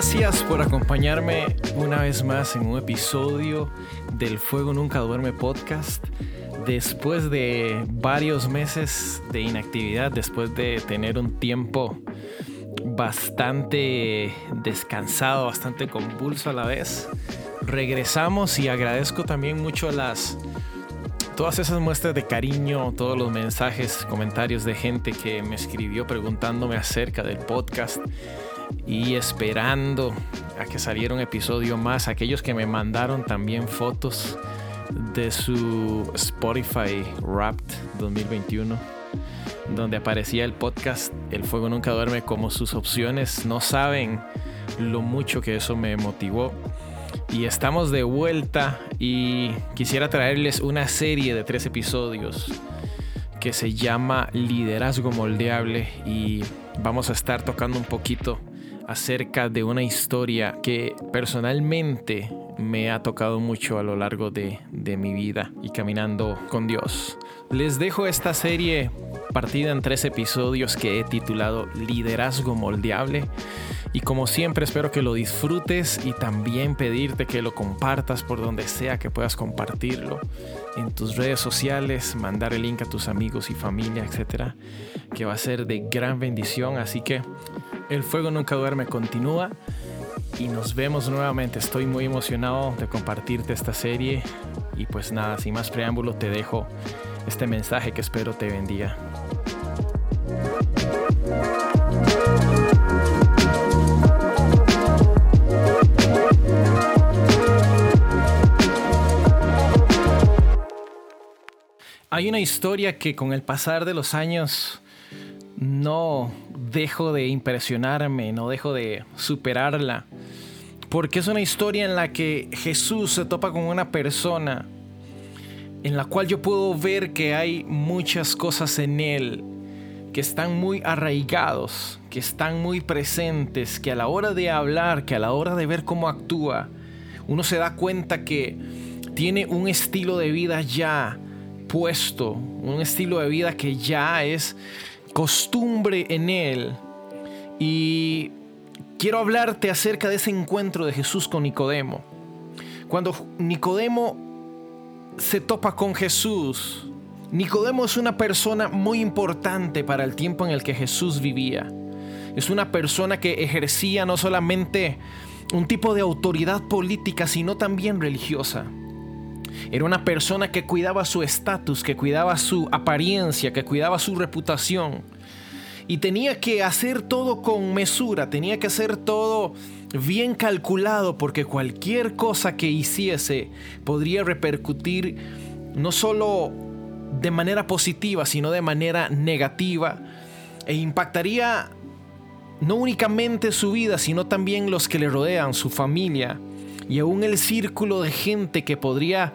Gracias por acompañarme una vez más en un episodio del Fuego Nunca Duerme podcast. Después de varios meses de inactividad, después de tener un tiempo bastante descansado, bastante convulso a la vez, regresamos y agradezco también mucho las todas esas muestras de cariño, todos los mensajes, comentarios de gente que me escribió preguntándome acerca del podcast y esperando a que saliera un episodio más. Aquellos que me mandaron también fotos de su Spotify Wrapped 2021, donde aparecía el podcast El Fuego Nunca Duerme como sus opciones. No saben lo mucho que eso me motivó y estamos de vuelta y quisiera traerles una serie de tres episodios que se llama Liderazgo Moldeable y vamos a estar tocando un poquito acerca de una historia que personalmente me ha tocado mucho a lo largo de, mi vida y caminando con Dios. Les dejo esta serie partida en tres episodios que he titulado Liderazgo Moldeable y como siempre espero que lo disfrutes y también pedirte que lo compartas por donde sea que puedas compartirlo en tus redes sociales, mandar el link a tus amigos y familia, etcétera, que va a ser de gran bendición. Así que el fuego nunca duerme, continúa y nos vemos nuevamente. Estoy muy emocionado de compartirte esta serie y pues nada, sin más preámbulo te dejo este mensaje que espero te bendiga. Hay una historia que con el pasar de los años no dejo de impresionarme, no dejo de superarla. Porque es una historia en la que Jesús se topa con una persona en la cual yo puedo ver que hay muchas cosas en él que están muy arraigados, que están muy presentes, que a la hora de hablar, que a la hora de ver cómo actúa, uno se da cuenta que tiene un estilo de vida ya puesto, un estilo de vida que ya es costumbre en él. Y quiero hablarte acerca de ese encuentro de Jesús con Nicodemo. Cuando Nicodemo se topa con Jesús, Nicodemo es una persona muy importante para el tiempo en el que Jesús vivía. Es una persona que ejercía no solamente un tipo de autoridad política, sino también religiosa. Era una persona que cuidaba su estatus, que cuidaba su apariencia, que cuidaba su reputación. Y tenía que hacer todo con mesura, tenía que hacer todo bien calculado porque cualquier cosa que hiciese podría repercutir no solo de manera positiva, sino de manera negativa e impactaría no únicamente su vida, sino también los que le rodean, su familia y aún el círculo de gente que podría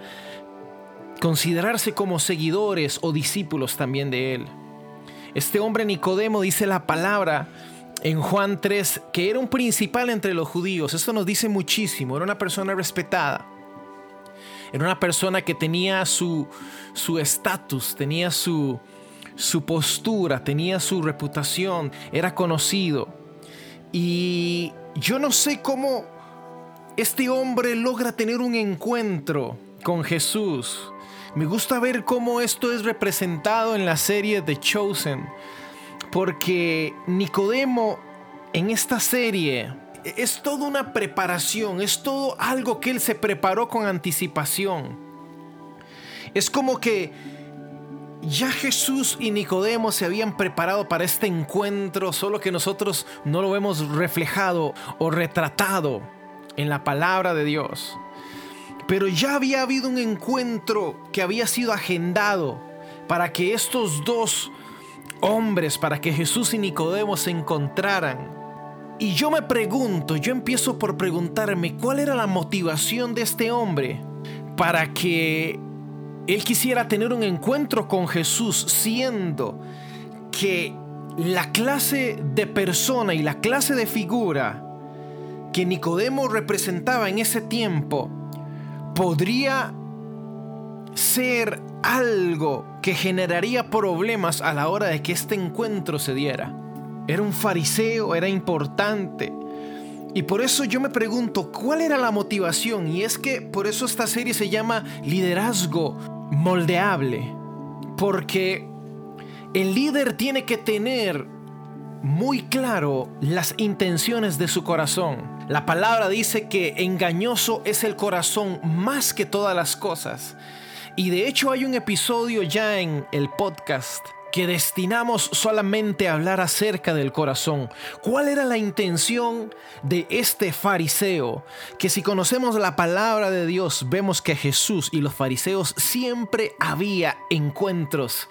considerarse como seguidores o discípulos también de él. Este hombre Nicodemo dice la palabra en Juan 3 que era un principal entre los judíos. Esto nos dice muchísimo. Era una persona respetada. Era una persona que tenía su estatus, tenía su, su postura, tenía su reputación, era conocido. Y yo no sé cómo este hombre logra tener un encuentro con Jesús. Me gusta ver cómo esto es representado en la serie The Chosen, porque Nicodemo en esta serie es toda una preparación, es todo algo que él se preparó con anticipación. Es como que ya Jesús y Nicodemo se habían preparado para este encuentro, solo que nosotros no lo hemos reflejado o retratado en la palabra de Dios. Pero ya había habido un encuentro que había sido agendado para que estos dos hombres, para que Jesús y Nicodemo se encontraran. Y yo me pregunto, yo empiezo por preguntarme cuál era la motivación de este hombre para que él quisiera tener un encuentro con Jesús, siendo que la clase de persona y la clase de figura que Nicodemo representaba en ese tiempo podría ser algo que generaría problemas a la hora de que este encuentro se diera. Era un fariseo, era importante, Y por eso yo me pregunto, ¿cuál era la motivación? Y es que por eso esta serie se llama Liderazgo Moldeable. Porque el líder tiene que tener muy claro las intenciones de su corazón. La palabra dice que engañoso es el corazón más que todas las cosas. Y de hecho hay un episodio ya en el podcast que destinamos solamente a hablar acerca del corazón. ¿Cuál era la intención de este fariseo? Que si conocemos la palabra de Dios, vemos que Jesús y los fariseos siempre había encuentros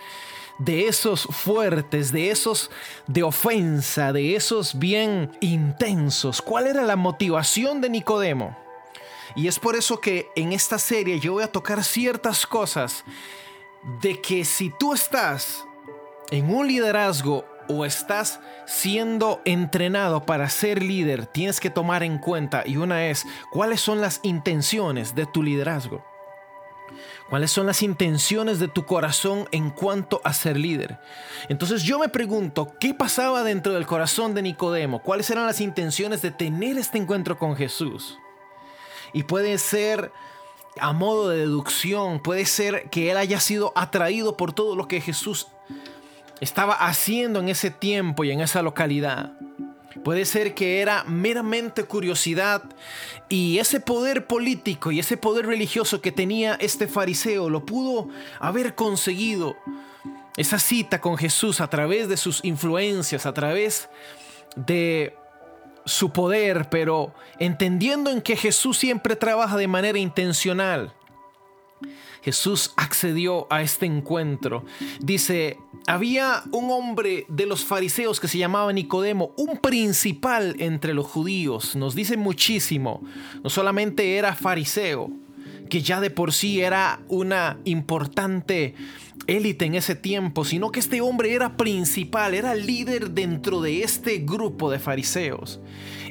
de esos fuertes, de esos de ofensa, de esos bien intensos. ¿Cuál era la motivación de Nicodemo? Y es por eso que en esta serie yo voy a tocar ciertas cosas de que si tú estás en un liderazgo o estás siendo entrenado para ser líder, tienes que tomar en cuenta, y una es, ¿cuáles son las intenciones de tu liderazgo? ¿Cuáles son las intenciones de tu corazón en cuanto a ser líder? Entonces yo me pregunto, ¿qué pasaba dentro del corazón de Nicodemo? ¿Cuáles eran las intenciones de tener este encuentro con Jesús? Y puede ser a modo de deducción, puede ser que él haya sido atraído por todo lo que Jesús estaba haciendo en ese tiempo y en esa localidad. Puede ser que era meramente curiosidad y ese poder político y ese poder religioso que tenía este fariseo lo pudo haber conseguido. Esa cita con Jesús a través de sus influencias, a través de su poder, pero entendiendo en que Jesús siempre trabaja de manera intencional. Jesús accedió a este encuentro. Dice, había un hombre de los fariseos que se llamaba Nicodemo, un principal entre los judíos. Nos dice muchísimo. No solamente era fariseo, que ya de por sí era una importante élite en ese tiempo, sino que este hombre era principal, era líder dentro de este grupo de fariseos.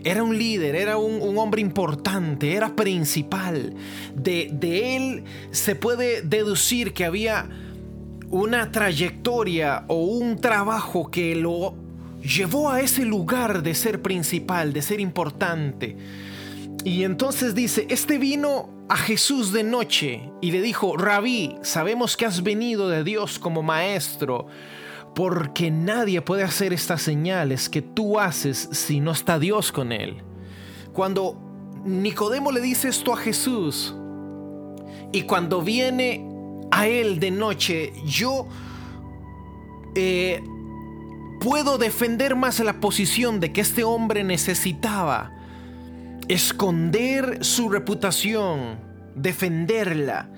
Era un líder, era un, hombre importante, era principal. De, él se puede deducir que había una trayectoria o un trabajo que lo llevó a ese lugar de ser principal, de ser importante. Y entonces dice, este vino a Jesús de noche y le dijo, Rabí, sabemos que has venido de Dios como maestro, porque nadie puede hacer estas señales que tú haces si no está Dios con él. Cuando Nicodemo le dice esto a Jesús, y cuando viene a él de noche, yo eh, puedo defender más la posición de que este hombre necesitaba esconder su reputación, defenderla,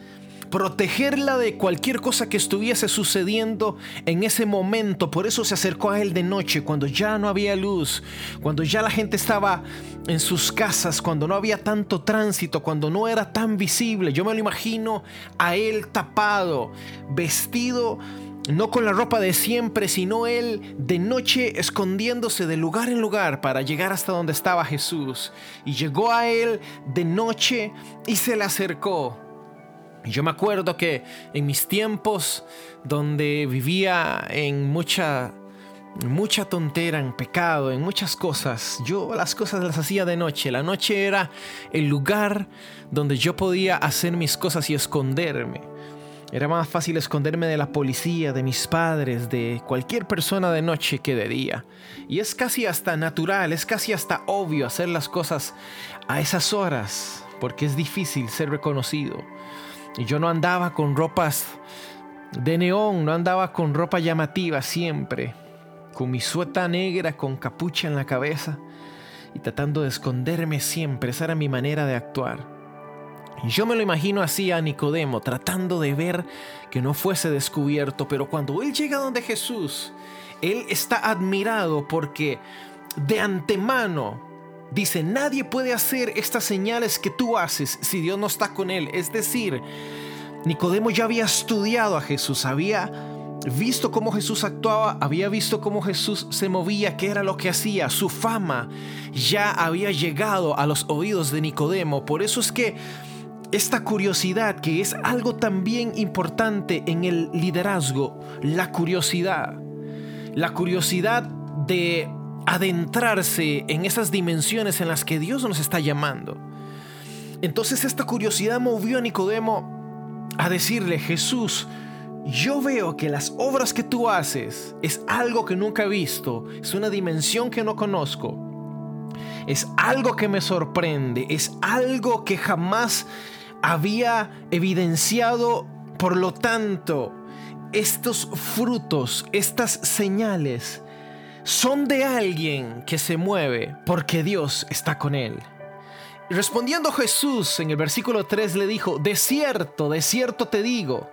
protegerla de cualquier cosa que estuviese sucediendo en ese momento. Por eso se acercó a él de noche, cuando ya no había luz, cuando ya la gente estaba en sus casas, cuando no había tanto tránsito, cuando no era tan visible. Yo me lo imagino a él tapado, vestido no con la ropa de siempre, sino él de noche escondiéndose de lugar en lugar para llegar hasta donde estaba Jesús. Y llegó a él de noche y se le acercó. Y yo me acuerdo que en mis tiempos donde vivía en mucha mucha tontera, en pecado, en muchas cosas. Yo las cosas las hacía de noche. La noche era el lugar donde yo podía hacer mis cosas y esconderme. Era más fácil esconderme de la policía, de mis padres, de cualquier persona de noche que de día. Y es casi hasta natural, es casi hasta obvio hacer las cosas a esas horas, porque es difícil ser reconocido. Y yo no andaba con ropas de neón, no andaba con ropa llamativa siempre, con mi sueta negra con capucha en la cabeza y tratando de esconderme siempre. Esa era mi manera de actuar. Yo me lo imagino así a Nicodemo, tratando de ver que no fuese descubierto, pero cuando él llega donde Jesús, él está admirado porque de antemano dice, nadie puede hacer estas señales que tú haces si Dios no está con él. Es decir, Nicodemo ya había estudiado a Jesús, había visto cómo Jesús actuaba, había visto cómo Jesús se movía, qué era lo que hacía, su fama ya había llegado a los oídos de Nicodemo. Por eso es que esta curiosidad, que es algo también importante en el liderazgo, la curiosidad. La curiosidad de adentrarse en esas dimensiones en las que Dios nos está llamando. Entonces esta curiosidad movió a Nicodemo a decirle, Jesús, yo veo que las obras que tú haces es algo que nunca he visto, es una dimensión que no conozco, es algo que me sorprende, es algo que jamás había evidenciado, por lo tanto, estos frutos, estas señales, son de alguien que se mueve porque Dios está con él. respondiendo Jesús en el versículo 3 le dijo, de cierto, de cierto te digo,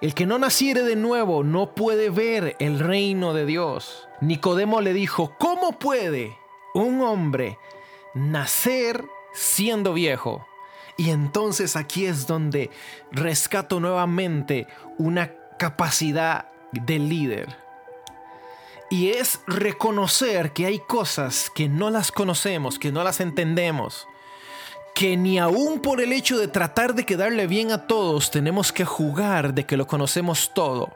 el que no naciere de nuevo no puede ver el reino de Dios. Nicodemo le dijo, ¿cómo puede un hombre nacer siendo viejo? Y entonces aquí es donde rescato nuevamente una capacidad de líder. Y es reconocer que hay cosas que no las conocemos, que no las entendemos que ni aún por el hecho de tratar de quedarle bien a todos tenemos que jugar de que lo conocemos todo,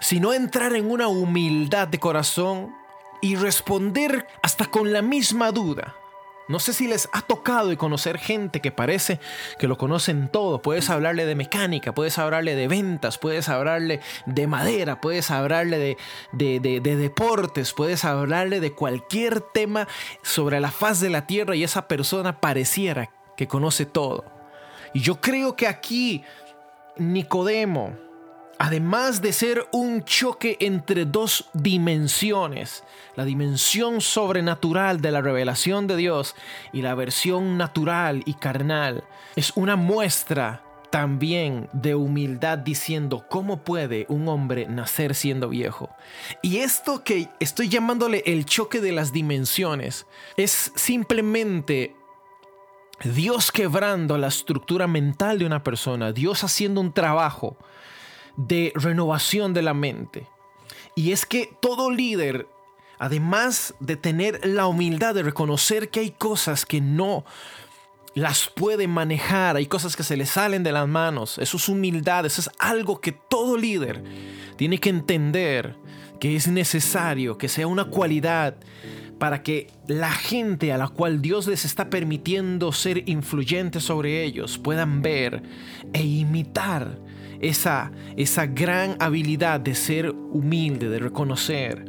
sino entrar en una humildad de corazón y responder hasta con la misma duda. No sé si les ha tocado y conocer gente que parece que lo conocen todo. Puedes hablarle de mecánica, puedes hablarle de ventas, puedes hablarle de madera, puedes hablarle de, de, deportes, puedes hablarle de cualquier tema sobre la faz de la tierra y esa persona pareciera que conoce todo. Y yo creo que aquí Nicodemo, además de ser un choque entre dos dimensiones, la dimensión sobrenatural de la revelación de Dios y la versión natural y carnal, es una muestra también de humildad diciendo cómo puede un hombre nacer siendo viejo. Y esto que estoy llamándole el choque de las dimensiones es simplemente Dios quebrando la estructura mental de una persona, Dios haciendo un trabajo de renovación de la mente. Y es que todo líder, además de tener la humildad de reconocer que hay cosas que no las puede manejar, hay cosas que se le salen de las manos, eso es humildad, eso es algo que todo líder tiene que entender que es necesario, que sea una cualidad para que la gente a la cual Dios les está permitiendo ser influyentes sobre ellos puedan ver e imitar esa, esa gran habilidad de ser humilde, de reconocer.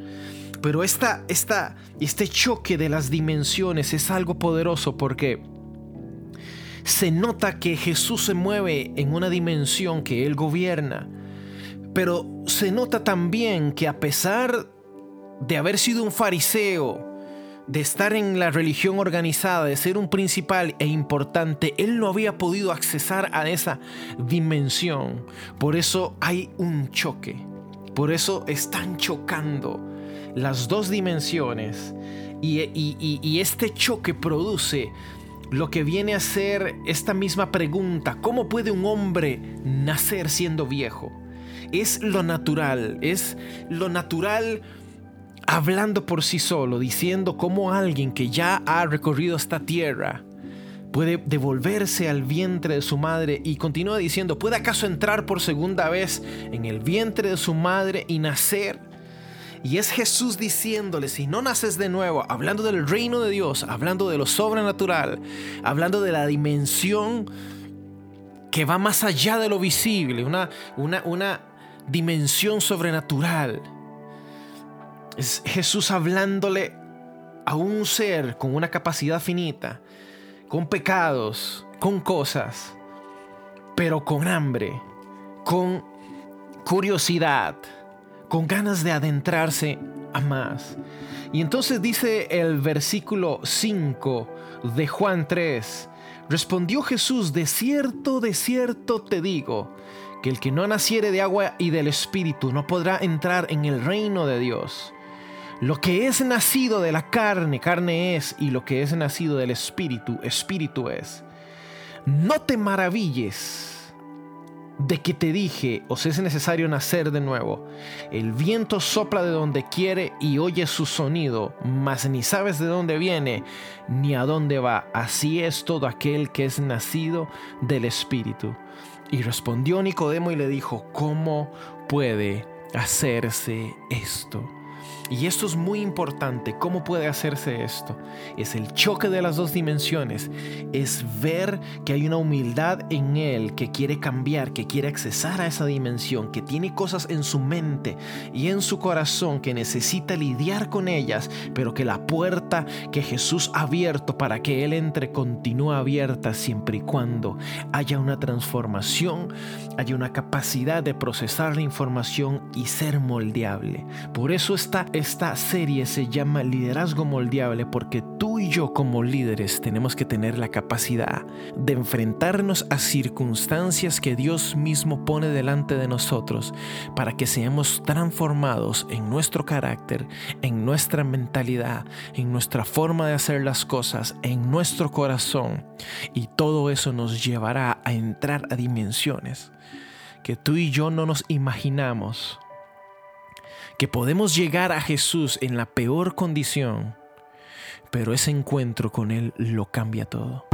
Pero esta, esta, este choque de las dimensiones es algo poderoso porque se nota que Jesús se mueve en una dimensión que Él gobierna. Pero se nota también que a pesar de haber sido un fariseo, de estar en la religión organizada, de ser un principal e importante, él no había podido accesar a esa dimensión. Por eso hay un choque. Por eso están chocando las dos dimensiones. Y, este choque produce lo que viene a ser esta misma pregunta. ¿Cómo puede un hombre nacer siendo viejo? Es lo natural, es lo natural hablando por sí solo, diciendo cómo alguien que ya ha recorrido esta tierra puede devolverse al vientre de su madre y continúa diciendo, ¿puede acaso entrar por segunda vez en el vientre de su madre y nacer? Y es Jesús diciéndole, si no naces de nuevo, hablando del reino de Dios, hablando de lo sobrenatural, hablando de la dimensión que va más allá de lo visible, una, una, una dimensión sobrenatural es Jesús hablándole a un ser con una capacidad finita, con pecados, con cosas, pero con hambre, con curiosidad, con ganas de adentrarse a más. Y entonces dice el versículo 5 de Juan 3, respondió Jesús, de cierto, de cierto te digo, que el que no naciere de agua y del Espíritu no podrá entrar en el reino de Dios. Lo que es nacido de la carne, carne es, y lo que es nacido del espíritu, espíritu es. No te maravilles de que te dije, os es necesario nacer de nuevo. El viento sopla de donde quiere y oye su sonido, mas ni sabes de dónde viene ni a dónde va. Así es todo aquel que es nacido del espíritu. Y respondió Nicodemo y le dijo, ¿cómo puede hacerse esto? Y esto es muy importante. ¿Cómo puede hacerse esto? Es el choque de las dos dimensiones. Es ver que hay una humildad en él que quiere cambiar, que quiere accesar a esa dimensión, que tiene cosas en su mente y en su corazón que necesita lidiar con ellas, pero que la puerta que Jesús ha abierto para que él entre continúa abierta siempre y cuando haya una transformación, haya una capacidad de procesar la información y ser moldeable. Por eso esta serie se llama Liderazgo Moldeable porque tú y yo como líderes tenemos que tener la capacidad de enfrentarnos a circunstancias que Dios mismo pone delante de nosotros para que seamos transformados en nuestro carácter, en nuestra mentalidad, en nuestra forma de hacer las cosas, en nuestro corazón. Y todo eso nos llevará a entrar a dimensiones que tú y yo no nos imaginamos que podemos llegar a Jesús en la peor condición, pero ese encuentro con Él lo cambia todo.